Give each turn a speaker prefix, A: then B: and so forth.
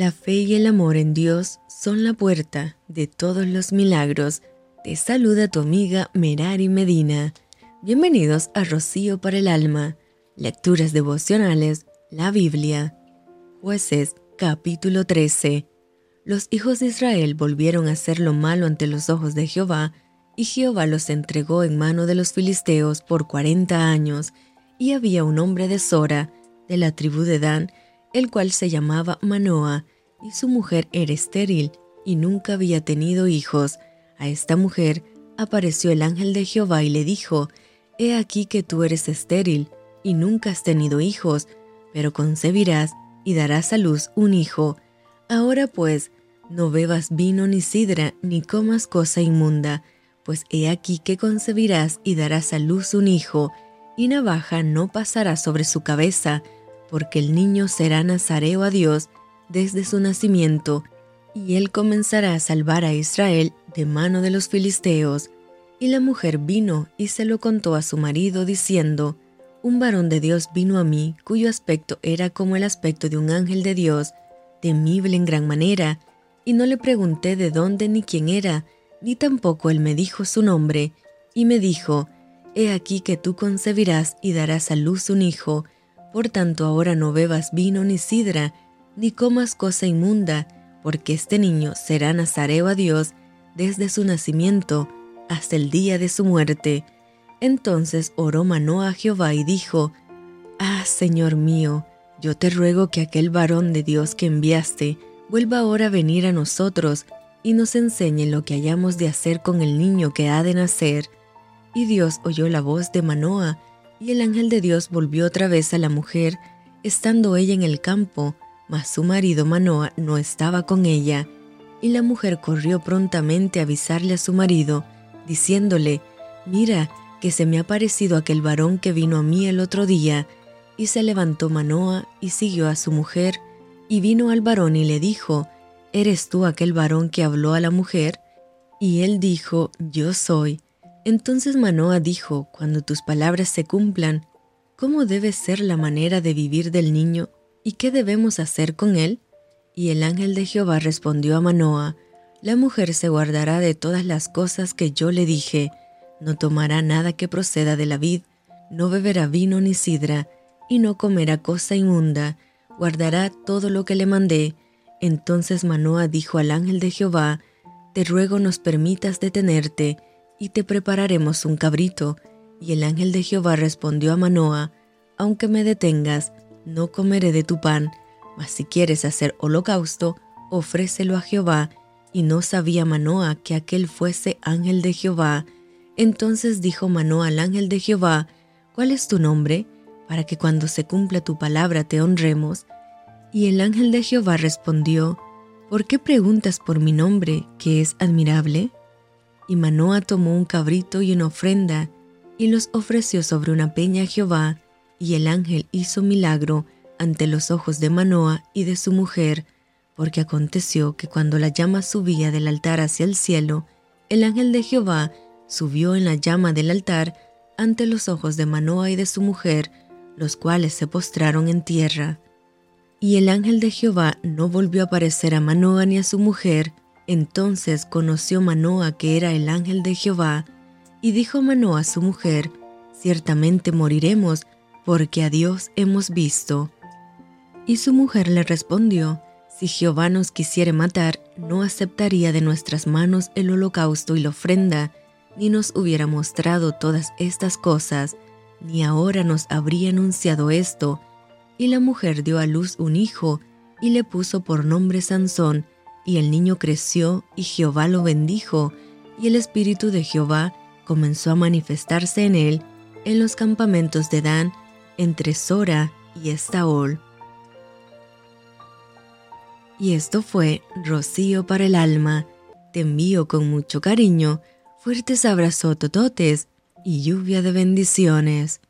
A: La fe y el amor en Dios son la puerta de todos los milagros. Te saluda tu amiga Merari Medina. Bienvenidos a Rocío para el Alma, Lecturas Devocionales, la Biblia. Jueces, capítulo 13. Los hijos de Israel volvieron a hacer lo malo ante los ojos de Jehová, y Jehová los entregó en mano de los filisteos por cuarenta años, y había un hombre de Sora, de la tribu de Dan, el cual se llamaba Manoa, y su mujer era estéril, y nunca había tenido hijos. A esta mujer apareció el ángel de Jehová y le dijo, He aquí que tú eres estéril, y nunca has tenido hijos, pero concebirás y darás a luz un hijo. Ahora pues, no bebas vino ni sidra, ni comas cosa inmunda, pues he aquí que concebirás y darás a luz un hijo, y navaja no pasará sobre su cabeza, porque el niño será nazareo a Dios desde su nacimiento, y él comenzará a salvar a Israel de mano de los filisteos. Y la mujer vino y se lo contó a su marido, diciendo, Un varón de Dios vino a mí, cuyo aspecto era como el aspecto de un ángel de Dios, temible en gran manera, y no le pregunté de dónde ni quién era, ni tampoco él me dijo su nombre, y me dijo, He aquí que tú concebirás y darás a luz un hijo, por tanto ahora no bebas vino ni sidra, ni comas cosa inmunda, porque este niño será nazareo a Dios desde su nacimiento hasta el día de su muerte. Entonces oró Manoah a Jehová y dijo, Ah, Señor mío, yo te ruego que aquel varón de Dios que enviaste vuelva ahora a venir a nosotros y nos enseñe lo que hayamos de hacer con el niño que ha de nacer. Y Dios oyó la voz de Manoah, y el ángel de Dios volvió otra vez a la mujer, estando ella en el campo, mas su marido Manoah no estaba con ella. Y la mujer corrió prontamente a avisarle a su marido, diciéndole, Mira, que se me ha parecido aquel varón que vino a mí el otro día. Y se levantó Manoah y siguió a su mujer, y vino al varón y le dijo, ¿Eres tú aquel varón que habló a la mujer? Y él dijo, Yo soy. Entonces Manoa dijo, Cuando tus palabras se cumplan, ¿cómo debe ser la manera de vivir del niño y qué debemos hacer con él? Y el ángel de Jehová respondió a Manoa, La mujer se guardará de todas las cosas que yo le dije, no tomará nada que proceda de la vid, no beberá vino ni sidra, y no comerá cosa inmunda, guardará todo lo que le mandé. Entonces Manoa dijo al ángel de Jehová, Te ruego nos permitas detenerte, y te prepararemos un cabrito. Y el ángel de Jehová respondió a Manoah, aunque me detengas, no comeré de tu pan, mas si quieres hacer holocausto, ofrécelo a Jehová. Y no sabía Manoah que aquel fuese ángel de Jehová. Entonces dijo Manoah al ángel de Jehová, ¿cuál es tu nombre? Para que cuando se cumpla tu palabra te honremos. Y el ángel de Jehová respondió, ¿por qué preguntas por mi nombre, que es admirable? Y Manoa tomó un cabrito y una ofrenda, y los ofreció sobre una peña a Jehová, y el ángel hizo milagro ante los ojos de Manoa y de su mujer, porque aconteció que cuando la llama subía del altar hacia el cielo, el ángel de Jehová subió en la llama del altar ante los ojos de Manoa y de su mujer, los cuales se postraron en tierra. Y el ángel de Jehová no volvió a aparecer a Manoa ni a su mujer, entonces conoció Manoa que era el ángel de Jehová, y dijo Manoa a su mujer, Ciertamente moriremos, porque a Dios hemos visto. Y su mujer le respondió, Si Jehová nos quisiere matar, no aceptaría de nuestras manos el holocausto y la ofrenda, ni nos hubiera mostrado todas estas cosas, ni ahora nos habría anunciado esto. Y la mujer dio a luz un hijo, y le puso por nombre Sansón, y el niño creció y Jehová lo bendijo, y el espíritu de Jehová comenzó a manifestarse en él en los campamentos de Dan, entre Sora y Estaol. Y esto fue Rocío para el alma. Te envío con mucho cariño, fuertes abrazos tototes y lluvia de bendiciones.